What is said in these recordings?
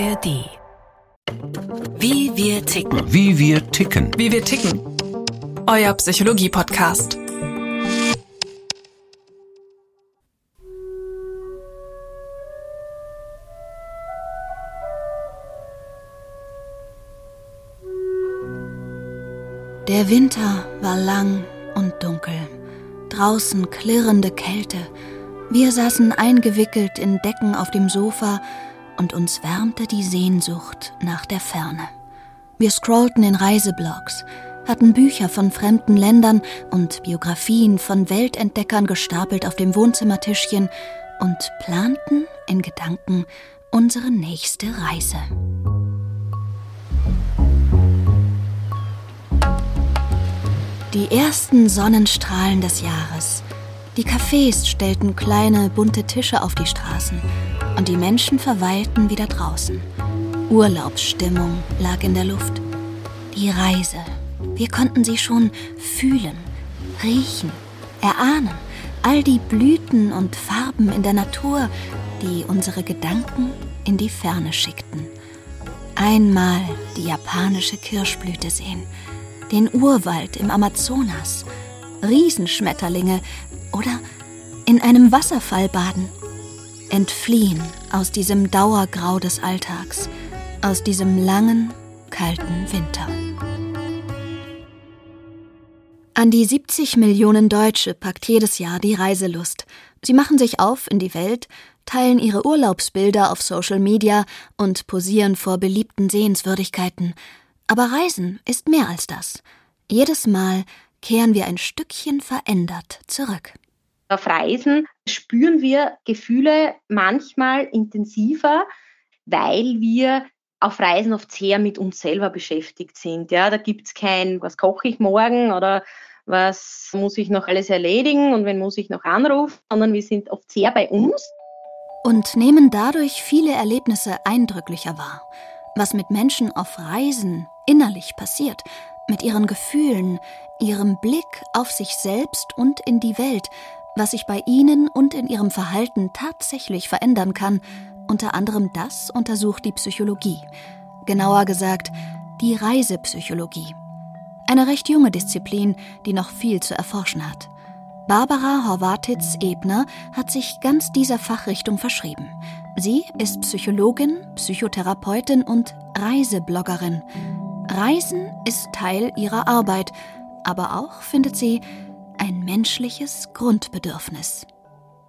ARD. Wie wir ticken. Wie wir ticken. Wie wir ticken. Euer Psychologie-Podcast. Der Winter war lang und dunkel. Draußen klirrende Kälte. Wir saßen eingewickelt in Decken auf dem Sofa und uns wärmte die Sehnsucht nach der Ferne. Wir scrollten in Reiseblogs, hatten Bücher von fremden Ländern und Biografien von Weltentdeckern gestapelt auf dem Wohnzimmertischchen und planten in Gedanken unsere nächste Reise. Die ersten Sonnenstrahlen des Jahres. Die Cafés stellten kleine, bunte Tische auf die Straßen und die Menschen verweilten wieder draußen. Urlaubsstimmung lag in der Luft. Die Reise. Wir konnten sie schon fühlen, riechen, erahnen. All die Blüten und Farben in der Natur, die unsere Gedanken in die Ferne schickten. Einmal die japanische Kirschblüte sehen, den Urwald im Amazonas, Riesenschmetterlinge oder in einem Wasserfall baden. Entfliehen aus diesem Dauergrau des Alltags, aus diesem langen, kalten Winter. An die 70 Millionen Deutsche packt jedes Jahr die Reiselust. Sie machen sich auf in die Welt, teilen ihre Urlaubsbilder auf Social Media und posieren vor beliebten Sehenswürdigkeiten. Aber Reisen ist mehr als das. Jedes Mal kehren wir ein Stückchen verändert zurück. Auf Reisen spüren wir Gefühle manchmal intensiver, weil wir auf Reisen oft sehr mit uns selber beschäftigt sind. Ja, da gibt es kein, was koche ich morgen oder was muss ich noch alles erledigen und wen muss ich noch anrufen, sondern wir sind oft sehr bei uns. Und nehmen dadurch viele Erlebnisse eindrücklicher wahr. Was mit Menschen auf Reisen innerlich passiert, mit ihren Gefühlen, ihrem Blick auf sich selbst und in die Welt, was sich bei ihnen und in ihrem Verhalten tatsächlich verändern kann, unter anderem das untersucht die Psychologie. Genauer gesagt, die Reisepsychologie. Eine recht junge Disziplin, die noch viel zu erforschen hat. Barbara Horwatitz-Ebner hat sich ganz dieser Fachrichtung verschrieben. Sie ist Psychologin, Psychotherapeutin und Reisebloggerin. Reisen ist Teil ihrer Arbeit, aber auch, findet sie, ein menschliches Grundbedürfnis.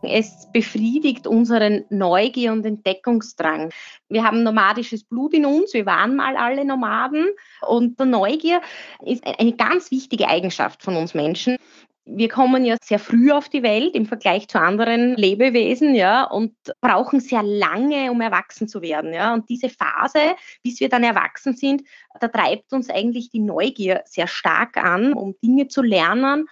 Es befriedigt unseren Neugier und Entdeckungsdrang. Wir haben nomadisches Blut in uns, wir waren mal alle Nomaden und der Neugier ist eine ganz wichtige Eigenschaft von uns Menschen. Wir kommen ja sehr früh auf die Welt im Vergleich zu anderen Lebewesen, ja, und brauchen sehr lange, um erwachsen zu werden, ja. Und diese Phase, bis wir dann erwachsen sind, da treibt uns eigentlich die Neugier sehr stark an, um Dinge zu lernen,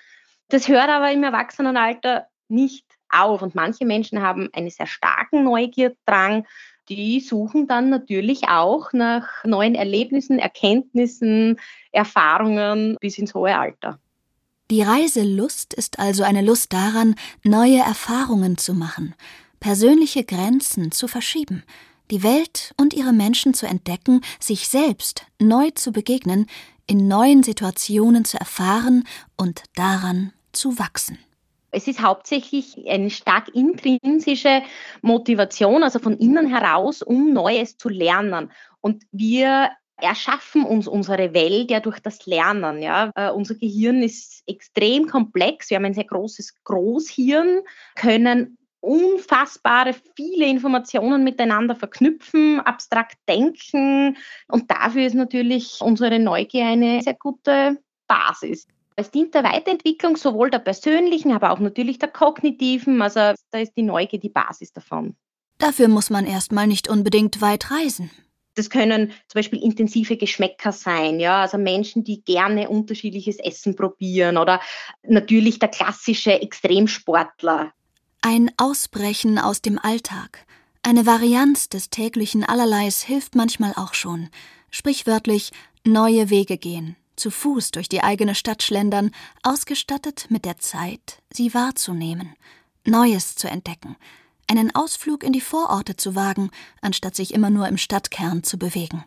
das hört aber im Erwachsenenalter nicht auf. Und manche Menschen haben einen sehr starken Neugierdrang. Die suchen dann natürlich auch nach neuen Erlebnissen, Erkenntnissen, Erfahrungen bis ins hohe Alter. Die Reiselust ist also eine Lust daran, neue Erfahrungen zu machen, persönliche Grenzen zu verschieben, die Welt und ihre Menschen zu entdecken, sich selbst neu zu begegnen, in neuen Situationen zu erfahren und daran zu wachsen. Es ist hauptsächlich eine stark intrinsische Motivation, also von innen heraus, um Neues zu lernen. Und wir erschaffen uns unsere Welt ja durch das Lernen. Ja. Uh, unser Gehirn ist extrem komplex. Wir haben ein sehr großes Großhirn, können unfassbare viele Informationen miteinander verknüpfen, abstrakt denken. Und dafür ist natürlich unsere Neugier eine sehr gute Basis. Es dient der Weiterentwicklung sowohl der persönlichen, aber auch natürlich der kognitiven. Also da ist die Neugier die Basis davon. Dafür muss man erstmal nicht unbedingt weit reisen. Das können zum Beispiel intensive Geschmäcker sein, ja, also Menschen, die gerne unterschiedliches Essen probieren oder natürlich der klassische Extremsportler. Ein Ausbrechen aus dem Alltag, eine Varianz des täglichen Allerleis hilft manchmal auch schon. Sprichwörtlich neue Wege gehen, zu Fuß durch die eigene Stadt schlendern, ausgestattet mit der Zeit, sie wahrzunehmen, Neues zu entdecken, einen Ausflug in die Vororte zu wagen, anstatt sich immer nur im Stadtkern zu bewegen.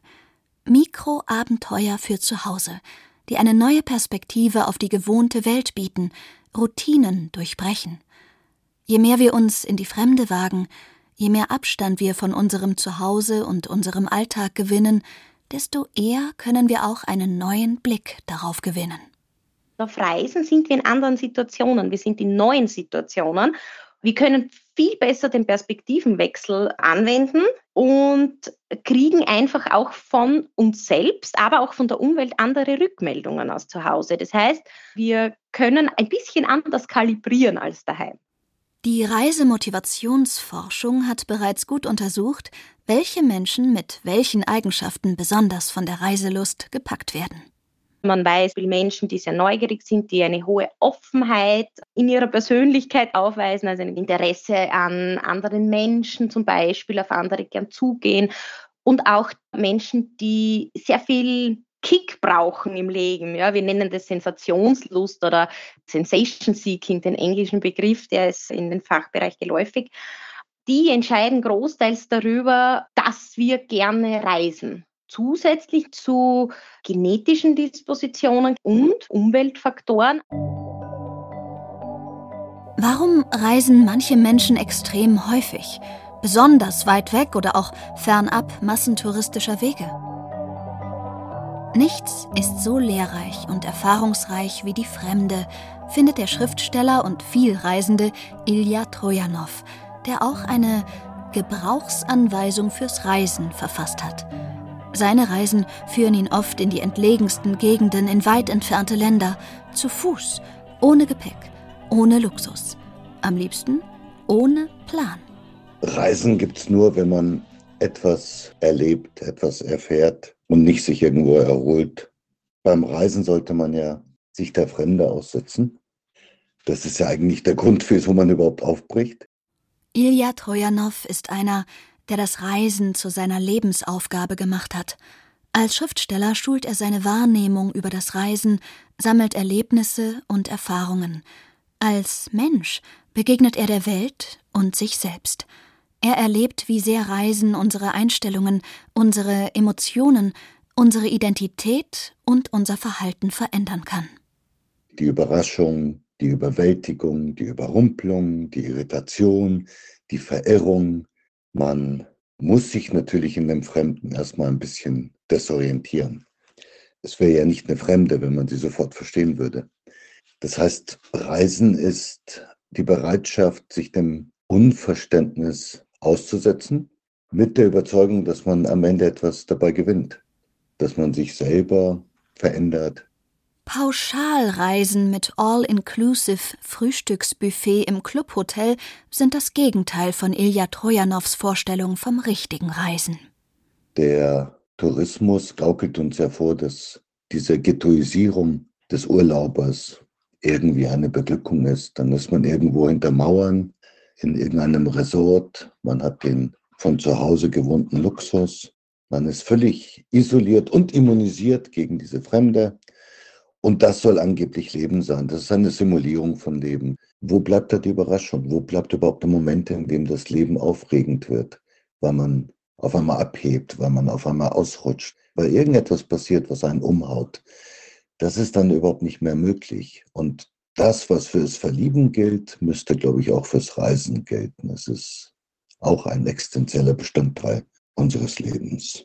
Mikroabenteuer für zu Hause, die eine neue Perspektive auf die gewohnte Welt bieten, Routinen durchbrechen. Je mehr wir uns in die Fremde wagen, je mehr Abstand wir von unserem Zuhause und unserem Alltag gewinnen, desto eher können wir auch einen neuen Blick darauf gewinnen. Auf Reisen sind wir in anderen Situationen, wir sind in neuen Situationen. Wir können viel besser den Perspektivenwechsel anwenden und kriegen einfach auch von uns selbst, aber auch von der Umwelt andere Rückmeldungen aus zu Hause. Das heißt, wir können ein bisschen anders kalibrieren als daheim. Die Reisemotivationsforschung hat bereits gut untersucht, welche Menschen mit welchen Eigenschaften besonders von der Reiselust gepackt werden. Man weiß, wie Menschen, die sehr neugierig sind, die eine hohe Offenheit in ihrer Persönlichkeit aufweisen, also ein Interesse an anderen Menschen zum Beispiel, auf andere gern zugehen und auch Menschen, die sehr viel Kick brauchen im Leben. Ja, wir nennen das Sensationslust oder Sensation Seeking, den englischen Begriff, der ist in den Fachbereich geläufig. Die entscheiden großteils darüber, dass wir gerne reisen zusätzlich zu genetischen Dispositionen und Umweltfaktoren. Warum reisen manche Menschen extrem häufig, besonders weit weg oder auch fernab massentouristischer Wege? Nichts ist so lehrreich und erfahrungsreich wie die Fremde, findet der Schriftsteller und Vielreisende Ilya Trojanov, der auch eine Gebrauchsanweisung fürs Reisen verfasst hat. Seine Reisen führen ihn oft in die entlegensten Gegenden in weit entfernte Länder, zu Fuß, ohne Gepäck, ohne Luxus. Am liebsten ohne Plan. Reisen gibt's nur, wenn man etwas erlebt, etwas erfährt und nicht sich irgendwo erholt. Beim Reisen sollte man ja sich der Fremde aussetzen. Das ist ja eigentlich der Grund, wieso man überhaupt aufbricht. Ilya Trojanov ist einer, der das Reisen zu seiner Lebensaufgabe gemacht hat. Als Schriftsteller schult er seine Wahrnehmung über das Reisen, sammelt Erlebnisse und Erfahrungen. Als Mensch begegnet er der Welt und sich selbst. Er erlebt, wie sehr Reisen unsere Einstellungen, unsere Emotionen, unsere Identität und unser Verhalten verändern kann. Die Überraschung, die Überwältigung, die Überrumpelung, die Irritation, die Verirrung, man muss sich natürlich in dem Fremden erstmal ein bisschen desorientieren. Es wäre ja nicht eine Fremde, wenn man sie sofort verstehen würde. Das heißt, Reisen ist die Bereitschaft, sich dem Unverständnis auszusetzen, mit der Überzeugung, dass man am Ende etwas dabei gewinnt, dass man sich selber verändert, Pauschalreisen mit All-Inclusive Frühstücksbuffet im Clubhotel sind das Gegenteil von Ilja Trojanows Vorstellung vom richtigen Reisen. Der Tourismus gaukelt uns ja vor, dass diese Ghettoisierung des Urlaubers irgendwie eine Beglückung ist. Dann ist man irgendwo hinter Mauern in irgendeinem Resort, man hat den von zu Hause gewohnten Luxus, man ist völlig isoliert und immunisiert gegen diese Fremde und das soll angeblich Leben sein. Das ist eine Simulierung von Leben. Wo bleibt da die Überraschung? Wo bleibt überhaupt der Moment, in dem das Leben aufregend wird? Weil man auf einmal abhebt, weil man auf einmal ausrutscht, weil irgendetwas passiert, was einen umhaut. Das ist dann überhaupt nicht mehr möglich. Und das, was fürs Verlieben gilt, müsste, glaube ich, auch fürs Reisen gelten. Es ist auch ein existenzieller Bestandteil unseres Lebens.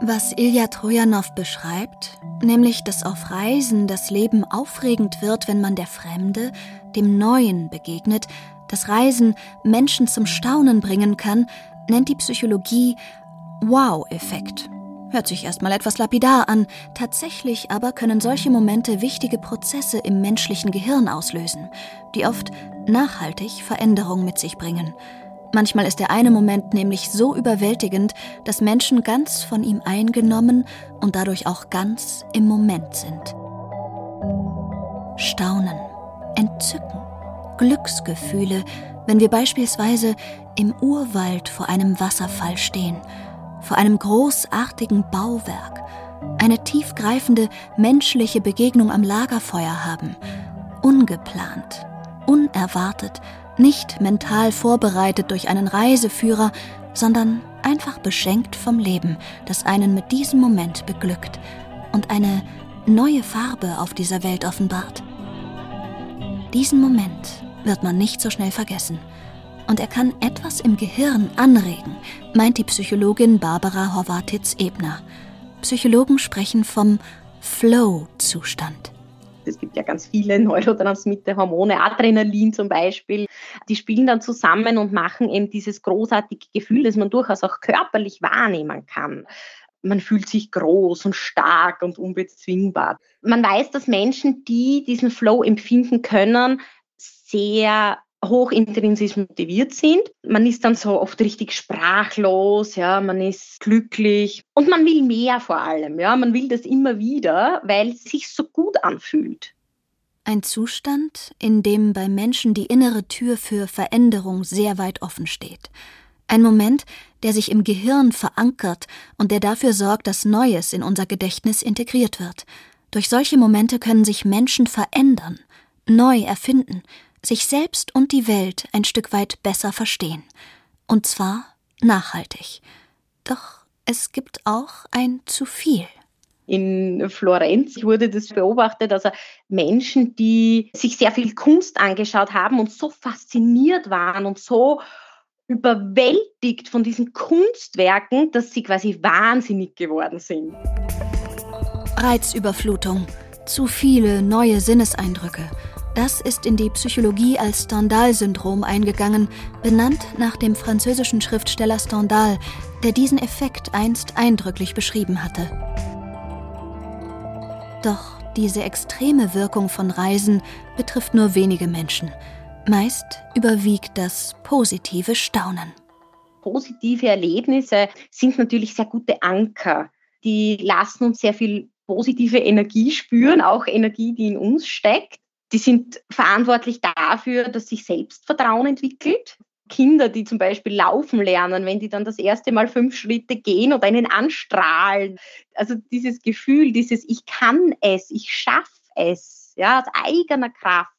Was Ilja Trojanow beschreibt, nämlich dass auf Reisen das Leben aufregend wird, wenn man der Fremde, dem Neuen begegnet, das Reisen Menschen zum Staunen bringen kann, nennt die Psychologie Wow-Effekt. Hört sich erstmal etwas lapidar an, tatsächlich aber können solche Momente wichtige Prozesse im menschlichen Gehirn auslösen, die oft nachhaltig Veränderung mit sich bringen. Manchmal ist der eine Moment nämlich so überwältigend, dass Menschen ganz von ihm eingenommen und dadurch auch ganz im Moment sind. Staunen, Entzücken, Glücksgefühle, wenn wir beispielsweise im Urwald vor einem Wasserfall stehen, vor einem großartigen Bauwerk, eine tiefgreifende menschliche Begegnung am Lagerfeuer haben, ungeplant, unerwartet, Nicht mental vorbereitet durch einen Reiseführer, sondern einfach beschenkt vom Leben, das einen mit diesem Moment beglückt und eine neue Farbe auf dieser Welt offenbart. Diesen Moment wird man nicht so schnell vergessen. Und er kann etwas im Gehirn anregen, meint die Psychologin Barbara Horvatitz-Ebner. Psychologen sprechen vom Flow-Zustand. Es gibt ja ganz viele Neurotransmitter-Hormone, Adrenalin zum Beispiel. Die spielen dann zusammen und machen eben dieses großartige Gefühl, das man durchaus auch körperlich wahrnehmen kann. Man fühlt sich groß und stark und unbezwingbar. Man weiß, dass Menschen, die diesen Flow empfinden können, sehr hoch intrinsisch motiviert sind. Man ist dann so oft richtig sprachlos, ja, man ist glücklich und man will mehr vor allem, ja, man will das immer wieder, weil es sich so gut anfühlt. Ein Zustand, in dem bei Menschen die innere Tür für Veränderung sehr weit offen steht. Ein Moment, der sich im Gehirn verankert und der dafür sorgt, dass Neues in unser Gedächtnis integriert wird. Durch solche Momente können sich Menschen verändern, neu erfinden, sich selbst und die Welt ein Stück weit besser verstehen. Und zwar nachhaltig. Doch es gibt auch ein zu viel. In Florenz wurde das beobachtet, also Menschen, die sich sehr viel Kunst angeschaut haben und so fasziniert waren und so überwältigt von diesen Kunstwerken, dass sie quasi wahnsinnig geworden sind. Reizüberflutung, zu viele neue Sinneseindrücke das ist in die Psychologie als Stendhal-Syndrom eingegangen, benannt nach dem französischen Schriftsteller Stendhal, der diesen Effekt einst eindrücklich beschrieben hatte. Doch diese extreme Wirkung von Reisen betrifft nur wenige Menschen. Meist überwiegt das positive Staunen. Positive Erlebnisse sind natürlich sehr gute Anker. Die lassen uns sehr viel positive Energie spüren, auch Energie, die in uns steckt. Die sind verantwortlich dafür, dass sich Selbstvertrauen entwickelt. Kinder, die zum Beispiel laufen lernen, wenn die dann das erste Mal fünf Schritte gehen und einen anstrahlen. Also dieses Gefühl, dieses Ich kann es, ich schaffe es, ja, aus eigener Kraft.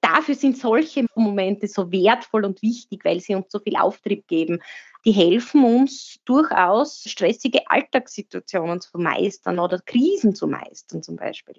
Dafür sind solche Momente so wertvoll und wichtig, weil sie uns so viel Auftrieb geben. Die helfen uns durchaus, stressige Alltagssituationen zu meistern oder Krisen zu meistern zum Beispiel.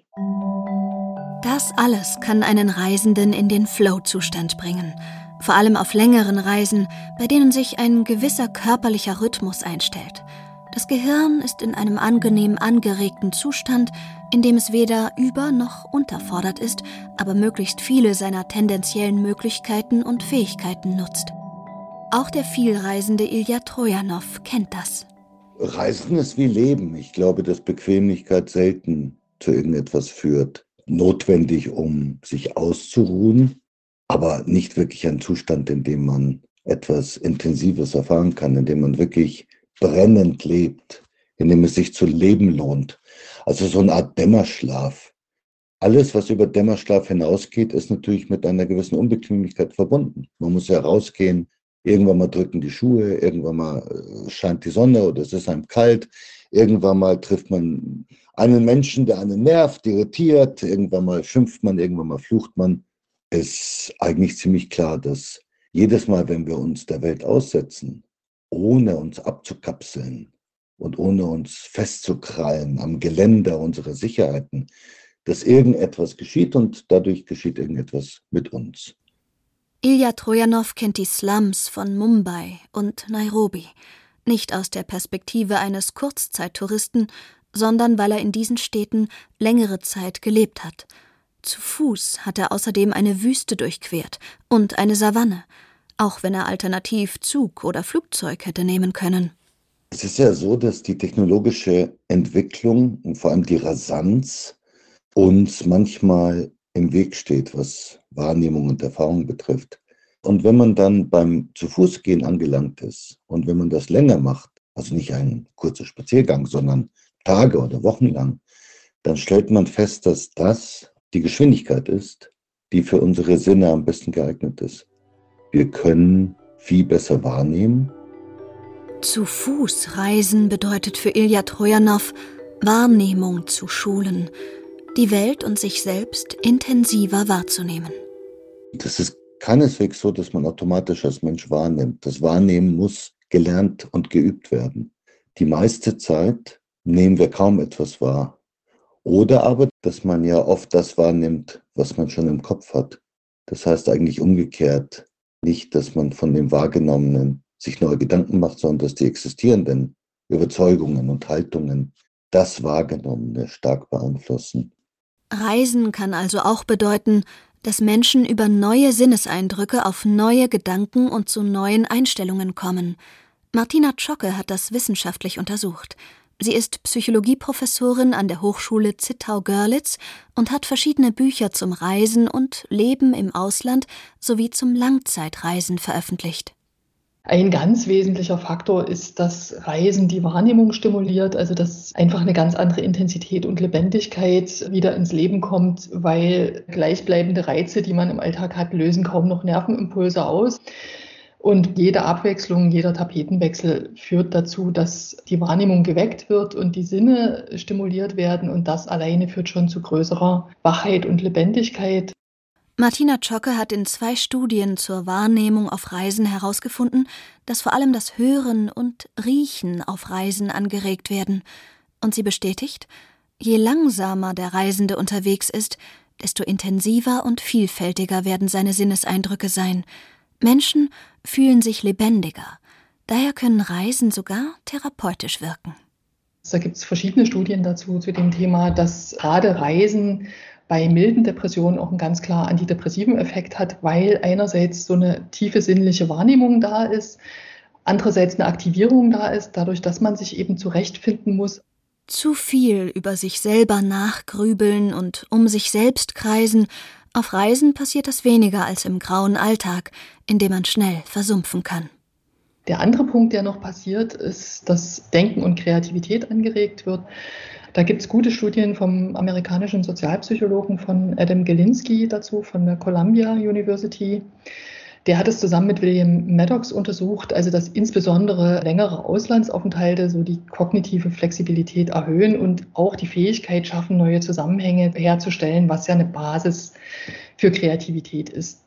Das alles kann einen Reisenden in den Flow-Zustand bringen. Vor allem auf längeren Reisen, bei denen sich ein gewisser körperlicher Rhythmus einstellt. Das Gehirn ist in einem angenehm angeregten Zustand, in dem es weder über noch unterfordert ist, aber möglichst viele seiner tendenziellen Möglichkeiten und Fähigkeiten nutzt. Auch der vielreisende Ilya Trojanow kennt das. Reisen ist wie Leben. Ich glaube, dass Bequemlichkeit selten zu irgendetwas führt notwendig, um sich auszuruhen, aber nicht wirklich ein Zustand, in dem man etwas Intensives erfahren kann, in dem man wirklich brennend lebt, in dem es sich zu leben lohnt. Also so eine Art Dämmerschlaf. Alles, was über Dämmerschlaf hinausgeht, ist natürlich mit einer gewissen Unbequemlichkeit verbunden. Man muss ja rausgehen, irgendwann mal drücken die Schuhe, irgendwann mal äh, scheint die Sonne oder es ist einem kalt, irgendwann mal trifft man einen Menschen, der einen nervt, irritiert, irgendwann mal schimpft man, irgendwann mal flucht man, ist eigentlich ziemlich klar, dass jedes Mal, wenn wir uns der Welt aussetzen, ohne uns abzukapseln und ohne uns festzukrallen am Geländer unserer Sicherheiten, dass irgendetwas geschieht und dadurch geschieht irgendetwas mit uns. Ilya Trojanow kennt die Slums von Mumbai und Nairobi, nicht aus der Perspektive eines Kurzzeittouristen, sondern weil er in diesen Städten längere Zeit gelebt hat. Zu Fuß hat er außerdem eine Wüste durchquert und eine Savanne, auch wenn er alternativ Zug oder Flugzeug hätte nehmen können. Es ist ja so, dass die technologische Entwicklung und vor allem die Rasanz uns manchmal im Weg steht, was Wahrnehmung und Erfahrung betrifft. Und wenn man dann beim zu Fuß gehen angelangt ist und wenn man das länger macht, also nicht ein kurzer Spaziergang, sondern Tage oder Wochen lang, dann stellt man fest, dass das die Geschwindigkeit ist, die für unsere Sinne am besten geeignet ist. Wir können viel besser wahrnehmen. Zu Fuß reisen bedeutet für Ilya Trojanow, Wahrnehmung zu schulen, die Welt und sich selbst intensiver wahrzunehmen. Das ist keineswegs so, dass man automatisch als Mensch wahrnimmt. Das Wahrnehmen muss gelernt und geübt werden. Die meiste Zeit nehmen wir kaum etwas wahr. Oder aber, dass man ja oft das wahrnimmt, was man schon im Kopf hat. Das heißt eigentlich umgekehrt. Nicht, dass man von dem Wahrgenommenen sich neue Gedanken macht, sondern dass die existierenden Überzeugungen und Haltungen das Wahrgenommene stark beeinflussen. Reisen kann also auch bedeuten, dass Menschen über neue Sinneseindrücke auf neue Gedanken und zu neuen Einstellungen kommen. Martina Zschocke hat das wissenschaftlich untersucht. Sie ist Psychologieprofessorin an der Hochschule Zittau-Görlitz und hat verschiedene Bücher zum Reisen und Leben im Ausland sowie zum Langzeitreisen veröffentlicht. Ein ganz wesentlicher Faktor ist, dass Reisen die Wahrnehmung stimuliert, also dass einfach eine ganz andere Intensität und Lebendigkeit wieder ins Leben kommt, weil gleichbleibende Reize, die man im Alltag hat, lösen kaum noch Nervenimpulse aus. Und jede Abwechslung, jeder Tapetenwechsel führt dazu, dass die Wahrnehmung geweckt wird und die Sinne stimuliert werden. Und das alleine führt schon zu größerer Wachheit und Lebendigkeit. Martina Zschocke hat in zwei Studien zur Wahrnehmung auf Reisen herausgefunden, dass vor allem das Hören und Riechen auf Reisen angeregt werden. Und sie bestätigt, je langsamer der Reisende unterwegs ist, desto intensiver und vielfältiger werden seine Sinneseindrücke sein. Menschen fühlen sich lebendiger. Daher können Reisen sogar therapeutisch wirken. Da gibt es verschiedene Studien dazu zu dem Thema, dass gerade Reisen bei milden Depressionen auch einen ganz klar antidepressiven Effekt hat, weil einerseits so eine tiefe sinnliche Wahrnehmung da ist, andererseits eine Aktivierung da ist, dadurch, dass man sich eben zurechtfinden muss. Zu viel über sich selber nachgrübeln und um sich selbst kreisen, auf Reisen passiert das weniger als im grauen Alltag, in dem man schnell versumpfen kann. Der andere Punkt, der noch passiert, ist, dass Denken und Kreativität angeregt wird. Da gibt es gute Studien vom amerikanischen Sozialpsychologen von Adam Galinsky dazu, von der Columbia University. Der hat es zusammen mit William Maddox untersucht, also dass insbesondere längere Auslandsaufenthalte so die kognitive Flexibilität erhöhen und auch die Fähigkeit schaffen, neue Zusammenhänge herzustellen, was ja eine Basis für Kreativität ist.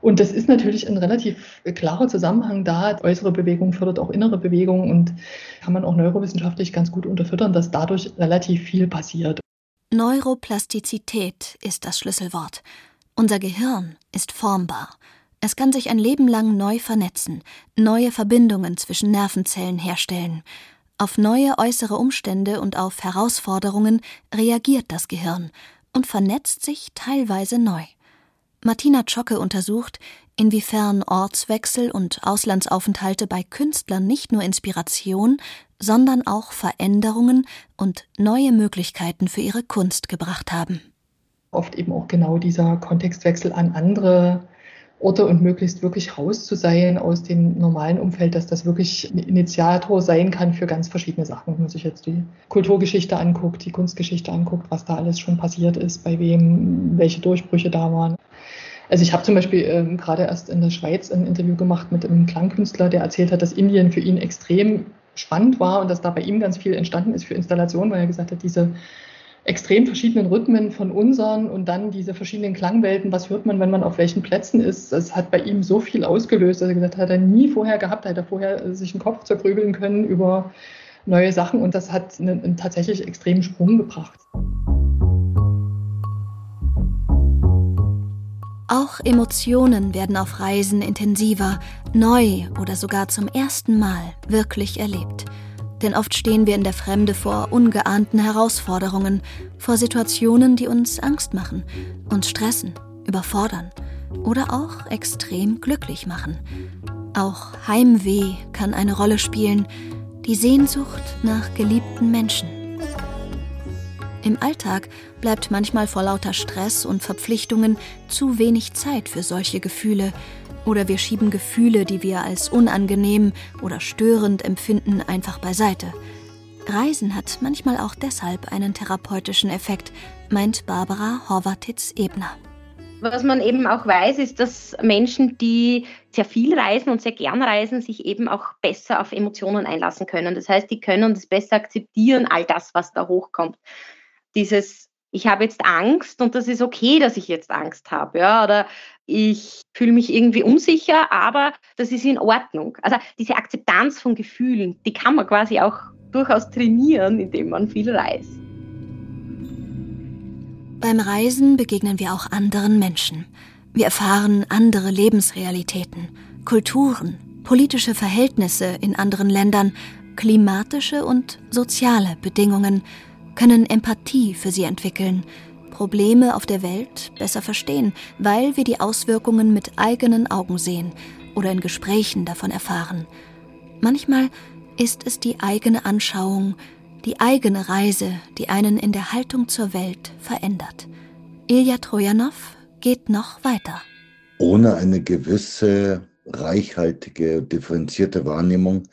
Und das ist natürlich ein relativ klarer Zusammenhang da. Äußere Bewegung fördert auch innere Bewegung und kann man auch neurowissenschaftlich ganz gut unterfüttern, dass dadurch relativ viel passiert. Neuroplastizität ist das Schlüsselwort. Unser Gehirn ist formbar. Es kann sich ein Leben lang neu vernetzen, neue Verbindungen zwischen Nervenzellen herstellen. Auf neue äußere Umstände und auf Herausforderungen reagiert das Gehirn und vernetzt sich teilweise neu. Martina Zschocke untersucht, inwiefern Ortswechsel und Auslandsaufenthalte bei Künstlern nicht nur Inspiration, sondern auch Veränderungen und neue Möglichkeiten für ihre Kunst gebracht haben. Oft eben auch genau dieser Kontextwechsel an andere Orte und möglichst wirklich raus zu sein aus dem normalen Umfeld, dass das wirklich ein Initiator sein kann für ganz verschiedene Sachen. Wenn man sich jetzt die Kulturgeschichte anguckt, die Kunstgeschichte anguckt, was da alles schon passiert ist, bei wem, welche Durchbrüche da waren. Also ich habe zum Beispiel ähm, gerade erst in der Schweiz ein Interview gemacht mit einem Klangkünstler, der erzählt hat, dass Indien für ihn extrem spannend war und dass da bei ihm ganz viel entstanden ist für Installationen, weil er gesagt hat, diese extrem verschiedenen Rhythmen von unseren und dann diese verschiedenen Klangwelten, was hört man, wenn man auf welchen Plätzen ist, das hat bei ihm so viel ausgelöst, dass er gesagt hat, hat er nie vorher gehabt, hat er vorher sich einen Kopf zergrübeln können über neue Sachen und das hat einen, einen tatsächlich extremen Sprung gebracht. Auch Emotionen werden auf Reisen intensiver, neu oder sogar zum ersten Mal wirklich erlebt. Denn oft stehen wir in der Fremde vor ungeahnten Herausforderungen, vor Situationen, die uns Angst machen, uns stressen, überfordern oder auch extrem glücklich machen. Auch Heimweh kann eine Rolle spielen, die Sehnsucht nach geliebten Menschen. Im Alltag bleibt manchmal vor lauter Stress und Verpflichtungen zu wenig Zeit für solche Gefühle, oder wir schieben Gefühle, die wir als unangenehm oder störend empfinden, einfach beiseite. Reisen hat manchmal auch deshalb einen therapeutischen Effekt, meint Barbara Horvatitz-Ebner. Was man eben auch weiß, ist, dass Menschen, die sehr viel reisen und sehr gern reisen, sich eben auch besser auf Emotionen einlassen können. Das heißt, die können das besser akzeptieren, all das, was da hochkommt dieses, ich habe jetzt Angst und das ist okay, dass ich jetzt Angst habe, ja, oder ich fühle mich irgendwie unsicher, aber das ist in Ordnung. Also diese Akzeptanz von Gefühlen, die kann man quasi auch durchaus trainieren, indem man viel reist. Beim Reisen begegnen wir auch anderen Menschen. Wir erfahren andere Lebensrealitäten, Kulturen, politische Verhältnisse in anderen Ländern, klimatische und soziale Bedingungen, können Empathie für sie entwickeln, Probleme auf der Welt besser verstehen, weil wir die Auswirkungen mit eigenen Augen sehen oder in Gesprächen davon erfahren. Manchmal ist es die eigene Anschauung, die eigene Reise, die einen in der Haltung zur Welt verändert. Ilja Trojanow geht noch weiter. Ohne eine gewisse reichhaltige, differenzierte Wahrnehmung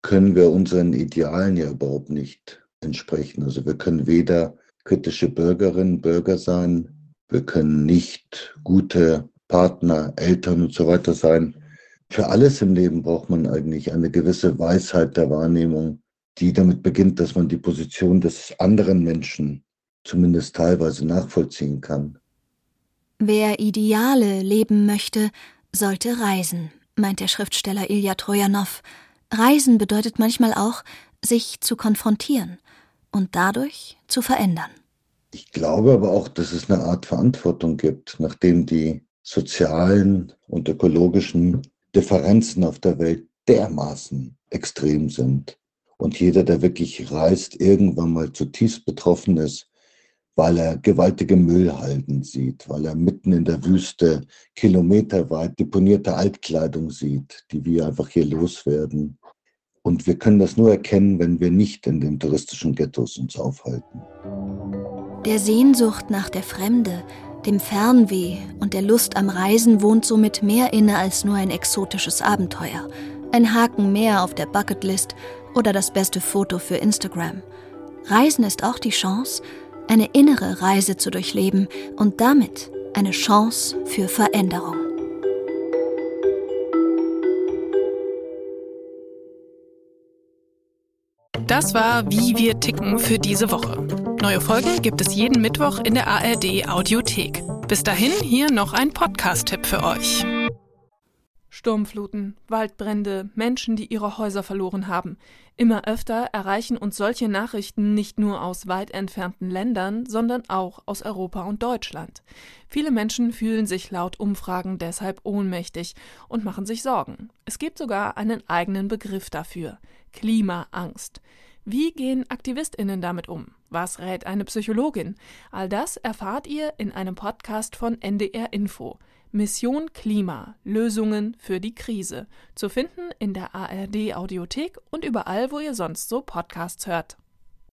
können wir unseren Idealen ja überhaupt nicht entsprechen. Also wir können weder kritische Bürgerinnen, Bürger sein. Wir können nicht gute Partner, Eltern und so weiter sein. Für alles im Leben braucht man eigentlich eine gewisse Weisheit der Wahrnehmung, die damit beginnt, dass man die Position des anderen Menschen zumindest teilweise nachvollziehen kann. Wer Ideale leben möchte, sollte reisen, meint der Schriftsteller Ilja Trojanow. Reisen bedeutet manchmal auch, sich zu konfrontieren und dadurch zu verändern. Ich glaube aber auch, dass es eine Art Verantwortung gibt, nachdem die sozialen und ökologischen Differenzen auf der Welt dermaßen extrem sind. Und jeder, der wirklich reist, irgendwann mal zutiefst betroffen ist, weil er gewaltige Müllhalden sieht, weil er mitten in der Wüste kilometerweit deponierte Altkleidung sieht, die wir einfach hier loswerden. Und wir können das nur erkennen, wenn wir nicht in den touristischen Ghettos uns aufhalten. Der Sehnsucht nach der Fremde, dem Fernweh und der Lust am Reisen wohnt somit mehr inne als nur ein exotisches Abenteuer, ein Haken mehr auf der Bucketlist oder das beste Foto für Instagram. Reisen ist auch die Chance, eine innere Reise zu durchleben und damit eine Chance für Veränderung. Das war Wie wir ticken für diese Woche. Neue Folgen gibt es jeden Mittwoch in der ARD Audiothek. Bis dahin hier noch ein Podcast-Tipp für euch. Sturmfluten, Waldbrände, Menschen, die ihre Häuser verloren haben. Immer öfter erreichen uns solche Nachrichten nicht nur aus weit entfernten Ländern, sondern auch aus Europa und Deutschland. Viele Menschen fühlen sich laut Umfragen deshalb ohnmächtig und machen sich Sorgen. Es gibt sogar einen eigenen Begriff dafür Klimaangst. Wie gehen Aktivistinnen damit um? Was rät eine Psychologin? All das erfahrt ihr in einem Podcast von NDR Info. Mission Klima Lösungen für die Krise. Zu finden in der ARD Audiothek und überall, wo ihr sonst so Podcasts hört.